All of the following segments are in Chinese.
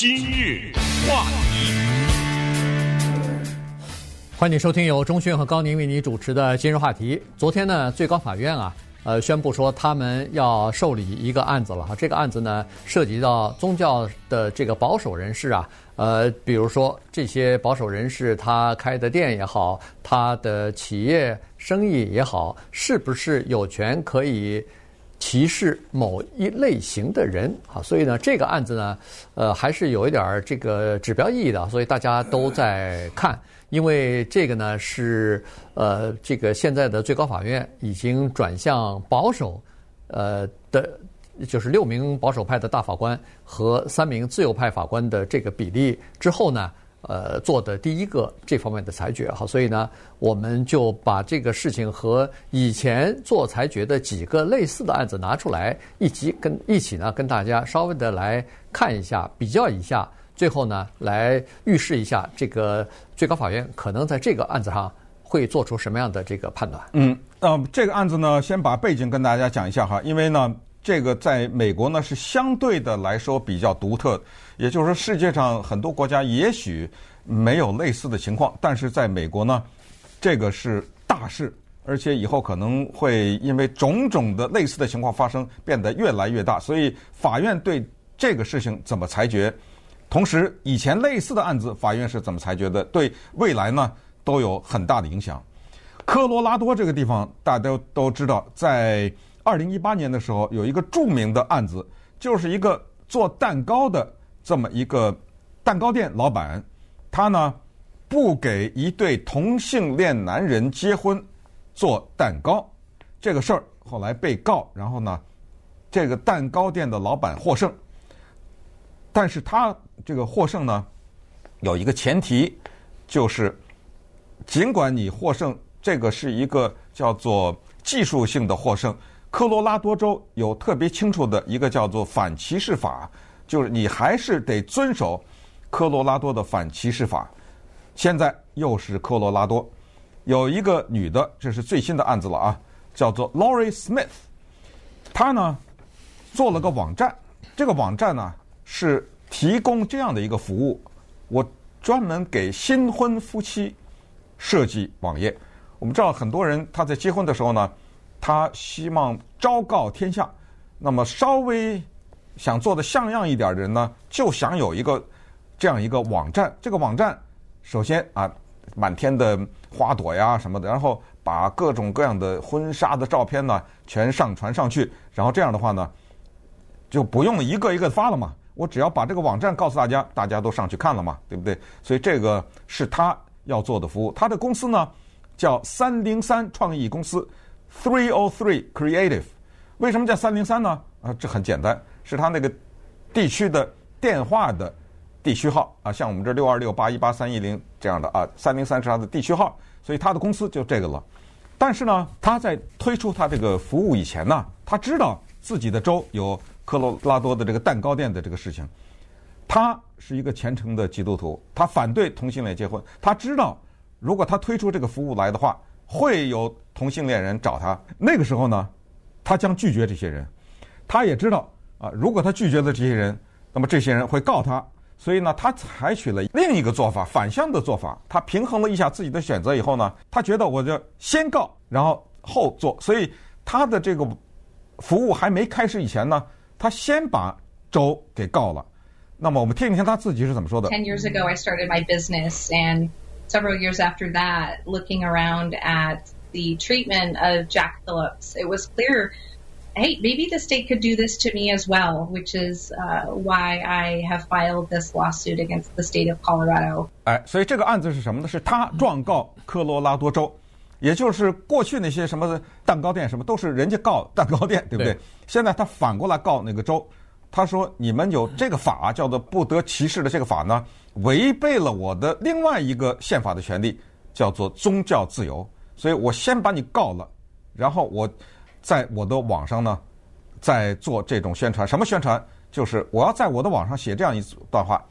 今日话题，欢迎收听由钟迅和高宁为你主持的今日话题。昨天呢，最高法院啊，呃，宣布说他们要受理一个案子了哈。这个案子呢，涉及到宗教的这个保守人士啊，呃，比如说这些保守人士他开的店也好，他的企业生意也好，是不是有权可以？歧视某一类型的人啊，所以呢，这个案子呢，呃，还是有一点儿这个指标意义的，所以大家都在看，因为这个呢是呃，这个现在的最高法院已经转向保守，呃的，就是六名保守派的大法官和三名自由派法官的这个比例之后呢。呃，做的第一个这方面的裁决哈，所以呢，我们就把这个事情和以前做裁决的几个类似的案子拿出来，一起跟一起呢，跟大家稍微的来看一下，比较一下，最后呢，来预示一下这个最高法院可能在这个案子上会做出什么样的这个判断。嗯，呃，这个案子呢，先把背景跟大家讲一下哈，因为呢。这个在美国呢是相对的来说比较独特，也就是说世界上很多国家也许没有类似的情况，但是在美国呢，这个是大事，而且以后可能会因为种种的类似的情况发生，变得越来越大。所以法院对这个事情怎么裁决，同时以前类似的案子法院是怎么裁决的，对未来呢都有很大的影响。科罗拉多这个地方大家都都知道，在。二零一八年的时候，有一个著名的案子，就是一个做蛋糕的这么一个蛋糕店老板，他呢不给一对同性恋男人结婚做蛋糕，这个事儿后来被告，然后呢，这个蛋糕店的老板获胜，但是他这个获胜呢，有一个前提，就是尽管你获胜，这个是一个叫做技术性的获胜。科罗拉多州有特别清楚的一个叫做反歧视法，就是你还是得遵守科罗拉多的反歧视法。现在又是科罗拉多有一个女的，这是最新的案子了啊，叫做 Lori Smith，她呢做了个网站，这个网站呢是提供这样的一个服务，我专门给新婚夫妻设计网页。我们知道很多人他在结婚的时候呢。他希望昭告天下，那么稍微想做的像样一点的人呢，就想有一个这样一个网站。这个网站首先啊，满天的花朵呀什么的，然后把各种各样的婚纱的照片呢全上传上去，然后这样的话呢，就不用一个一个发了嘛。我只要把这个网站告诉大家，大家都上去看了嘛，对不对？所以这个是他要做的服务。他的公司呢叫三零三创意公司。Three O Three Creative，为什么叫三零三呢？啊，这很简单，是他那个地区的电话的地区号啊，像我们这六二六八一八三一零这样的啊，三零三是他的地区号，所以他的公司就这个了。但是呢，他在推出他这个服务以前呢，他知道自己的州有科罗拉多的这个蛋糕店的这个事情，他是一个虔诚的基督徒，他反对同性恋结婚，他知道如果他推出这个服务来的话。会有同性恋人找他，那个时候呢，他将拒绝这些人。他也知道啊，如果他拒绝了这些人，那么这些人会告他。所以呢，他采取了另一个做法，反向的做法。他平衡了一下自己的选择以后呢，他觉得我就先告，然后后做。所以他的这个服务还没开始以前呢，他先把周给告了。那么我们听一听他自己是怎么说的。Ten years ago, I started my business and. several years after that, looking around at the treatment of Jack Phillips, it was clear, hey, maybe the state could do this to me as well, which is uh, why I have filed this lawsuit against the state of Colorado. 哎，所以这个案子是什么呢？是他状告科罗拉多州，也就是过去那些什么蛋糕店什么都是人家告蛋糕店，对不对？对。现在他反过来告那个州。他说：“你们有这个法，叫做不得歧视的这个法呢，违背了我的另外一个宪法的权利，叫做宗教自由。所以我先把你告了，然后我在我的网上呢，在做这种宣传。什么宣传？就是我要在我的网上写这样一段话：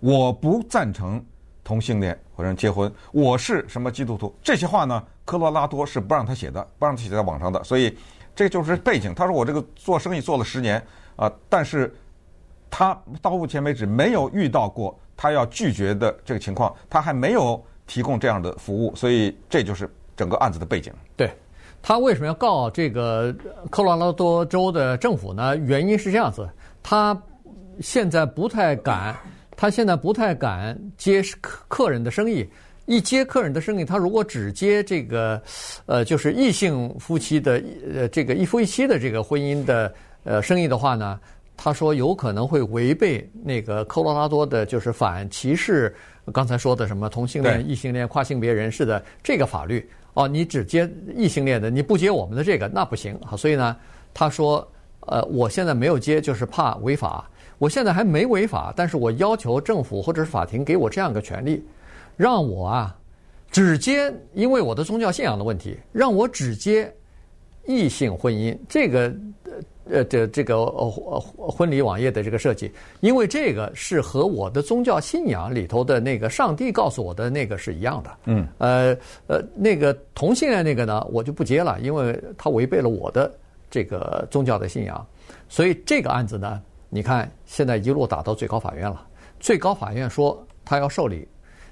我不赞成同性恋或者结婚，我是什么基督徒。这些话呢，科罗拉多是不让他写的，不让他写在网上的。所以这就是背景。他说我这个做生意做了十年。”啊！但是他到目前为止没有遇到过他要拒绝的这个情况，他还没有提供这样的服务，所以这就是整个案子的背景。对，他为什么要告这个科罗拉多州的政府呢？原因是这样子，他现在不太敢，他现在不太敢接客客人的生意。一接客人的生意，他如果只接这个，呃，就是异性夫妻的，呃，这个一夫一妻的这个婚姻的呃生意的话呢，他说有可能会违背那个科罗拉多的，就是反歧视，刚才说的什么同性恋、异性恋、跨性别人士的这个法律。哦，你只接异性恋的，你不接我们的这个，那不行。好，所以呢，他说，呃，我现在没有接，就是怕违法。我现在还没违法，但是我要求政府或者是法庭给我这样一个权利。让我啊，只接，因为我的宗教信仰的问题，让我只接异性婚姻。这个呃，这这个呃婚礼网页的这个设计，因为这个是和我的宗教信仰里头的那个上帝告诉我的那个是一样的。嗯。呃呃，那个同性恋那个呢，我就不接了，因为它违背了我的这个宗教的信仰。所以这个案子呢，你看现在一路打到最高法院了，最高法院说他要受理。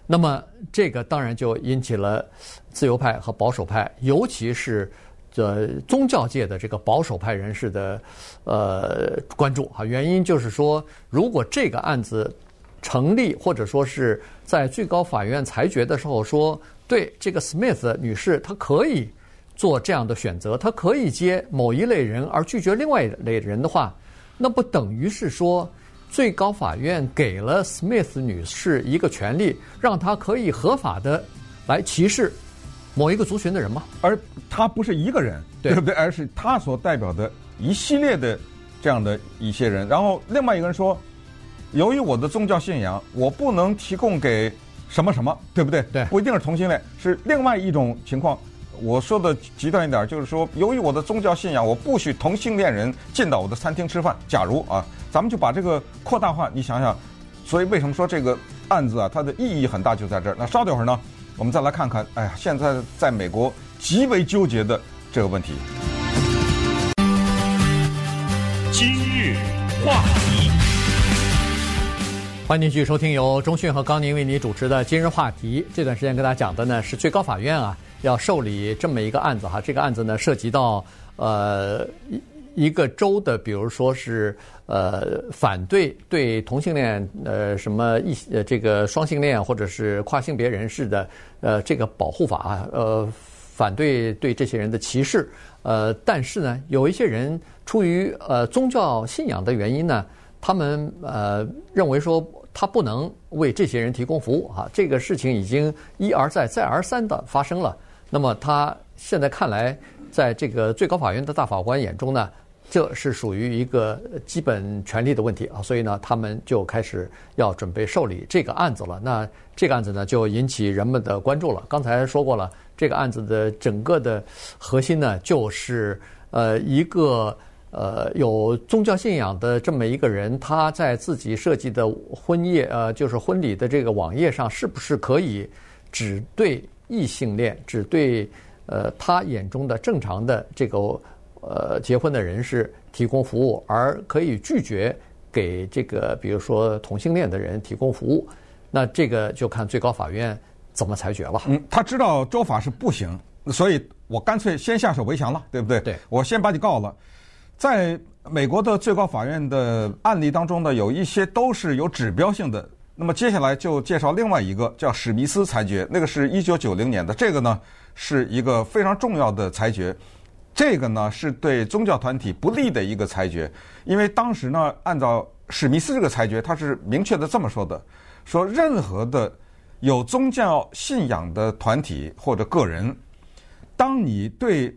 那么，这个当然就引起了自由派和保守派，尤其是这宗教界的这个保守派人士的呃关注啊。原因就是说，如果这个案子成立，或者说是在最高法院裁决的时候说，对这个 Smith 女士她可以做这样的选择，她可以接某一类人而拒绝另外一类人的话，那不等于是说？最高法院给了 Smith 女士一个权利，让她可以合法的来歧视某一个族群的人吗？而他不是一个人，对，对不对？而是他所代表的一系列的这样的一些人。然后另外一个人说，由于我的宗教信仰，我不能提供给什么什么，对不对？对，不一定是同性恋，是另外一种情况。我说的极端一点，就是说，由于我的宗教信仰，我不许同性恋人进到我的餐厅吃饭。假如啊。咱们就把这个扩大化，你想想，所以为什么说这个案子啊，它的意义很大，就在这儿。那稍等会儿呢，我们再来看看，哎呀，现在在美国极为纠结的这个问题。今日话题，欢迎继续收听由中讯和高宁为你主持的《今日话题》。这段时间跟大家讲的呢是最高法院啊要受理这么一个案子哈，这个案子呢涉及到呃。一个州的，比如说是呃反对对同性恋呃什么一呃这个双性恋或者是跨性别人士的呃这个保护法啊，呃反对对这些人的歧视，呃但是呢有一些人出于呃宗教信仰的原因呢，他们呃认为说他不能为这些人提供服务啊，这个事情已经一而再再而三的发生了。那么他现在看来，在这个最高法院的大法官眼中呢。这是属于一个基本权利的问题啊，所以呢，他们就开始要准备受理这个案子了。那这个案子呢，就引起人们的关注了。刚才说过了，这个案子的整个的核心呢，就是呃，一个呃有宗教信仰的这么一个人，他在自己设计的婚宴呃，就是婚礼的这个网页上，是不是可以只对异性恋，只对呃他眼中的正常的这个。呃，结婚的人士提供服务，而可以拒绝给这个，比如说同性恋的人提供服务，那这个就看最高法院怎么裁决了。嗯，他知道州法是不行，所以我干脆先下手为强了，对不对？对，我先把你告了。在美国的最高法院的案例当中呢，有一些都是有指标性的。那么接下来就介绍另外一个叫史密斯裁决，那个是一九九零年的，这个呢是一个非常重要的裁决。这个呢是对宗教团体不利的一个裁决，因为当时呢，按照史密斯这个裁决，他是明确的这么说的：说任何的有宗教信仰的团体或者个人，当你对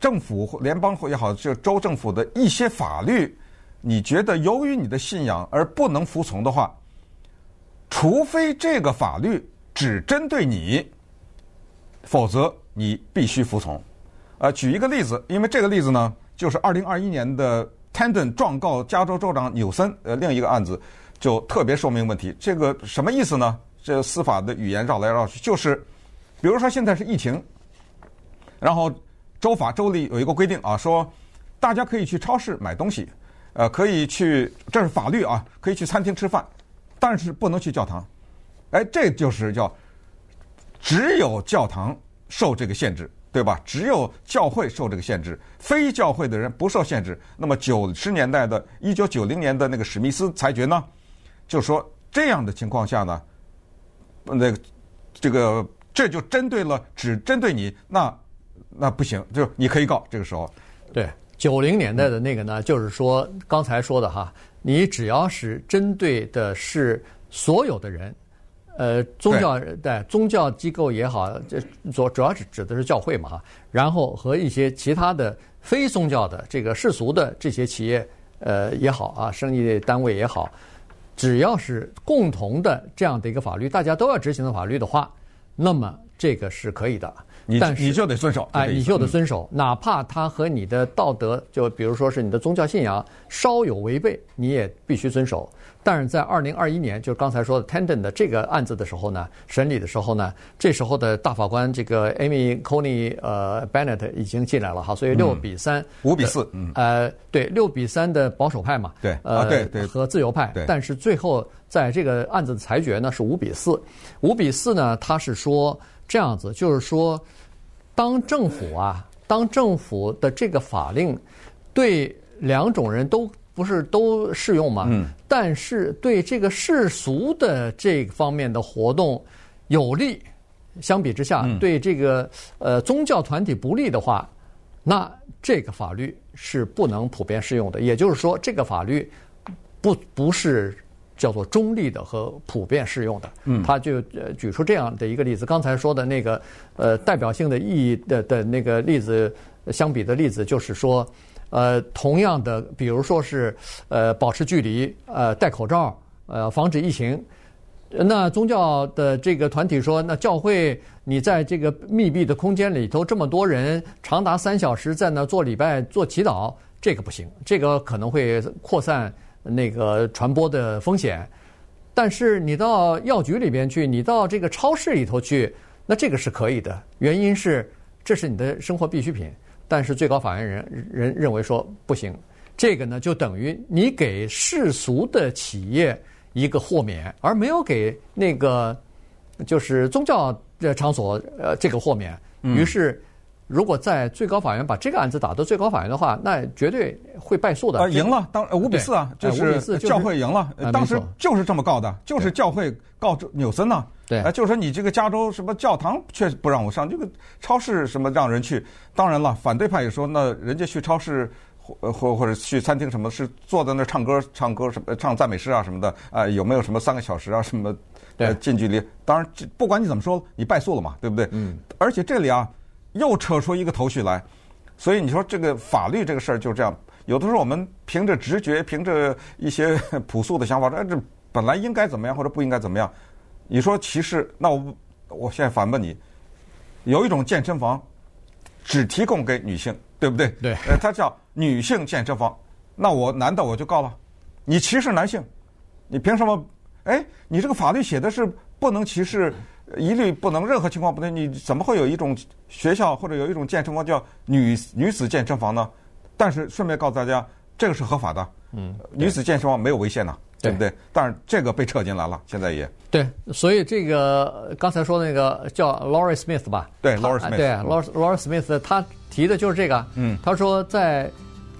政府或联邦或也好，就州政府的一些法律，你觉得由于你的信仰而不能服从的话，除非这个法律只针对你，否则你必须服从。呃，举一个例子，因为这个例子呢，就是二零二一年的 Tandon 状告加州州长纽森，呃，另一个案子就特别说明问题。这个什么意思呢？这司法的语言绕来绕去，就是，比如说现在是疫情，然后州法州里有一个规定啊，说大家可以去超市买东西，呃，可以去，这是法律啊，可以去餐厅吃饭，但是不能去教堂。哎，这就是叫只有教堂受这个限制，对吧？只有教会受这个限制，非教会的人不受限制。那么九十年代的一九九零年的那个史密斯裁决呢，就说这样的情况下呢，那个这个这就针对了，只针对你，那那不行，就你可以告。这个时候，对九零年代的那个呢，就是说刚才说的哈，你只要是针对的是所有的人。呃，宗教对，宗教机构也好，这主主要是指的是教会嘛哈，然后和一些其他的非宗教的这个世俗的这些企业呃也好啊，生意单位也好，只要是共同的这样的一个法律，大家都要执行的法律的话，那么这个是可以的。你但是你就得遵守，哎，你就得遵守，哪怕他和你的道德，就比如说是你的宗教信仰稍有违背，你也必须遵守。但是在二零二一年，就是刚才说的 t e n d o n 的这个案子的时候呢，审理的时候呢，这时候的大法官这个 Amy Coney 呃 Bennett 已经进来了哈，所以六比三，五比四，嗯，呃，对，六比三的保守派嘛，对，呃，啊，对对，和自由派，对，但是最后在这个案子的裁决呢是五比四，五比四呢，他是说这样子，就是说。当政府啊，当政府的这个法令对两种人都不是都适用嘛？嗯。但是对这个世俗的这方面的活动有利，相比之下，对这个呃宗教团体不利的话，那这个法律是不能普遍适用的。也就是说，这个法律不不是。叫做中立的和普遍适用的，嗯，他就呃举出这样的一个例子。刚才说的那个呃代表性的意义的的那个例子，相比的例子就是说，呃，同样的，比如说是呃保持距离，呃戴口罩，呃防止疫情。那宗教的这个团体说，那教会你在这个密闭的空间里头这么多人，长达三小时在那做礼拜做祈祷，这个不行，这个可能会扩散。那个传播的风险，但是你到药局里边去，你到这个超市里头去，那这个是可以的。原因是这是你的生活必需品，但是最高法院人人认为说不行，这个呢就等于你给世俗的企业一个豁免，而没有给那个就是宗教的场所呃这个豁免，于是。如果在最高法院把这个案子打到最高法院的话，那绝对会败诉的。啊，赢了，当五比四啊，就是教会赢了。当时就是这么告的，就是教会告纽森呢。对，啊，就是说你这个加州什么教堂却不让我上，这个超市什么让人去。当然了，反对派也说，那人家去超市或或或者去餐厅什么，是坐在那唱歌唱歌什么唱赞美诗啊什么的啊，有没有什么三个小时啊什么？对，近距离。当然，不管你怎么说，你败诉了嘛，对不对？嗯。而且这里啊。又扯出一个头绪来，所以你说这个法律这个事儿就这样，有的时候我们凭着直觉，凭着一些朴素的想法，说这本来应该怎么样或者不应该怎么样。你说歧视，那我我现在反问你，有一种健身房只提供给女性，对不对？对。呃，它叫女性健身房，那我难道我就告了，你歧视男性，你凭什么？哎，你这个法律写的是不能歧视。一律不能，任何情况不能。你怎么会有一种学校或者有一种健身房叫女女子健身房呢？但是顺便告诉大家，这个是合法的。嗯，女子健身房没有违宪呢，对不对？但是这个被扯进来了，现在也对。所以这个刚才说那个叫 Lorie Smith 吧？对，Lorie Smith。对 Lorie Smith，他提的就是这个。嗯，他说在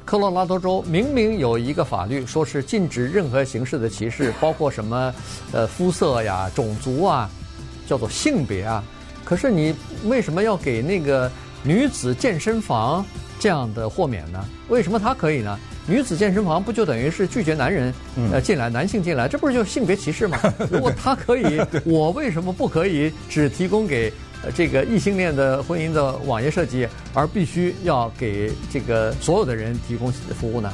科罗拉多州明明有一个法律，说是禁止任何形式的歧视，包括什么呃肤色呀、种族啊。叫做性别啊，可是你为什么要给那个女子健身房这样的豁免呢？为什么他可以呢？女子健身房不就等于是拒绝男人呃进来，男性进来，这不是就性别歧视吗？如果他可以，我为什么不可以只提供给这个异性恋的婚姻的网页设计，而必须要给这个所有的人提供服务呢？